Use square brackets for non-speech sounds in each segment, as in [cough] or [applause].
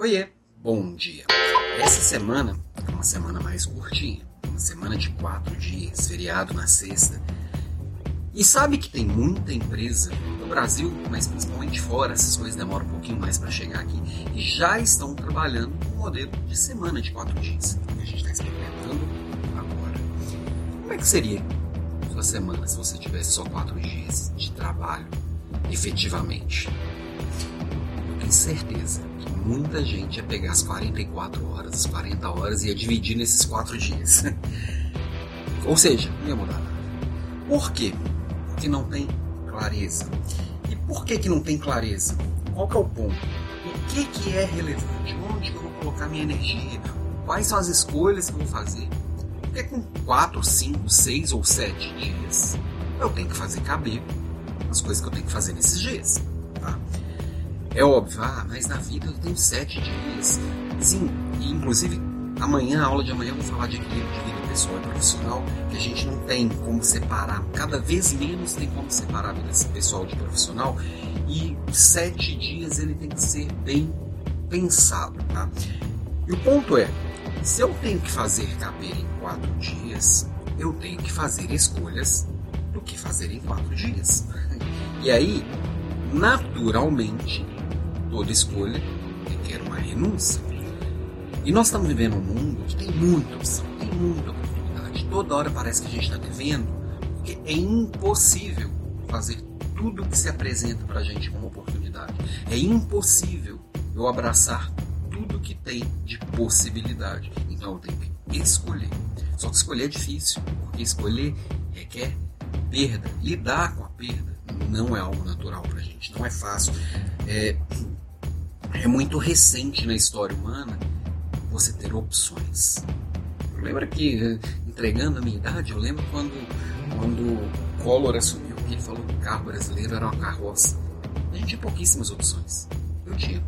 Oiê, bom dia. Essa semana é uma semana mais curtinha, uma semana de quatro dias, feriado na sexta. E sabe que tem muita empresa no Brasil, mas principalmente fora, essas coisas demoram um pouquinho mais para chegar aqui, e já estão trabalhando com o modelo de semana de quatro dias. Que a gente está experimentando agora. Como é que seria sua semana se você tivesse só quatro dias de trabalho efetivamente? Tenho certeza muita gente ia pegar as 44 horas, as 40 horas e ia dividir nesses 4 dias. [laughs] Ou seja, não ia mudar nada. Por quê? Porque não tem clareza. E por que, que não tem clareza? Qual que é o ponto? O que, que é relevante? Onde que eu vou colocar minha energia? Quais são as escolhas que eu vou fazer? Porque com 4, 5, 6 ou 7 dias, eu tenho que fazer caber as coisas que eu tenho que fazer nesses dias. É óbvio, ah, mas na vida eu tenho sete dias. Sim, e inclusive amanhã, a aula de amanhã, eu vou falar de equilíbrio de vida pessoal e profissional, que a gente não tem como separar, cada vez menos tem como separar a vida pessoal de profissional, e sete dias ele tem que ser bem pensado, tá? E o ponto é, se eu tenho que fazer caber em quatro dias, eu tenho que fazer escolhas do que fazer em quatro dias. [laughs] E aí, naturalmente, toda escolha requer uma renúncia. E nós estamos vivendo um mundo que tem muita opção, tem muita oportunidade. Toda hora parece que a gente está devendo, porque é impossível fazer tudo que se apresenta para a gente como oportunidade. É impossível eu abraçar tudo que tem de possibilidade. Então eu tenho que escolher. Só que escolher é difícil, porque escolher requer perda. Lidar com a perda não é algo natural para a gente, não é fácil. É, é muito recente na história humana você ter opções. Lembra que, eh, entregando a minha idade, eu lembro quando, quando Collor assumiu que ele falou que o carro brasileiro era uma carroça. A gente tinha pouquíssimas opções. Eu tinha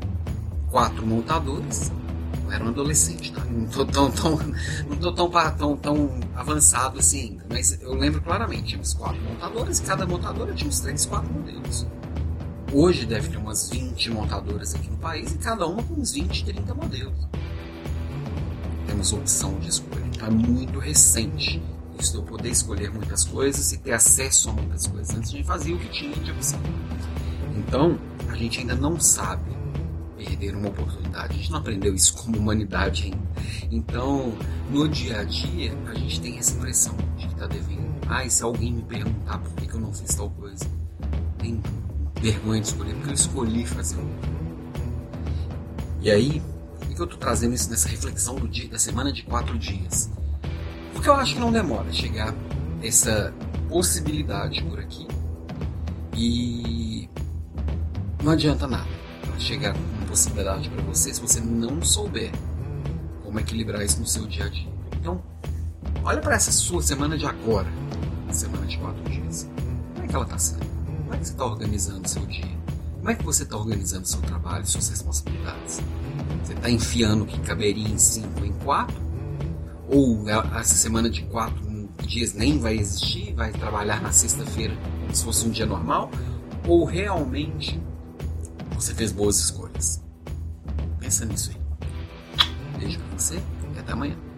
quatro montadores. Eu era um adolescente, tá? Não tô tão, tão, não tô tão, tão, tão avançado assim ainda. Mas eu lembro claramente, tínhamos quatro montadores cada montadora tinha uns três, quatro modelos. Hoje deve ter umas 20 montadoras aqui no país e cada uma com uns 20, 30 modelos. Temos opção de escolha. Então é muito recente isso de eu poder escolher muitas coisas e ter acesso a muitas coisas. Antes a gente fazia o que tinha de opção. Então, a gente ainda não sabe perder uma oportunidade. A gente não aprendeu isso como humanidade ainda. Então, no dia a dia, a gente tem essa impressão de que está devendo. Ah, e se alguém me perguntar por que, que eu não fiz tal coisa? Vergonha de escolher, porque eu escolhi fazer um. E aí, por que eu estou trazendo isso nessa reflexão do dia, da semana de quatro dias? Porque eu acho que não demora chegar essa possibilidade por aqui. E não adianta nada chegar com possibilidade para você se você não souber como equilibrar isso no seu dia a dia. Então, olha para essa sua semana de agora, semana de quatro dias. Como é que ela está sendo? Como é que você está organizando o seu dia? Como é que você está organizando o seu trabalho, suas responsabilidades? Você está enfiando que caberia em cinco em quatro? Ou essa semana de quatro dias nem vai existir, vai trabalhar na sexta-feira como se fosse um dia normal? Ou realmente você fez boas escolhas? Pensa nisso aí. Beijo pra você e até amanhã.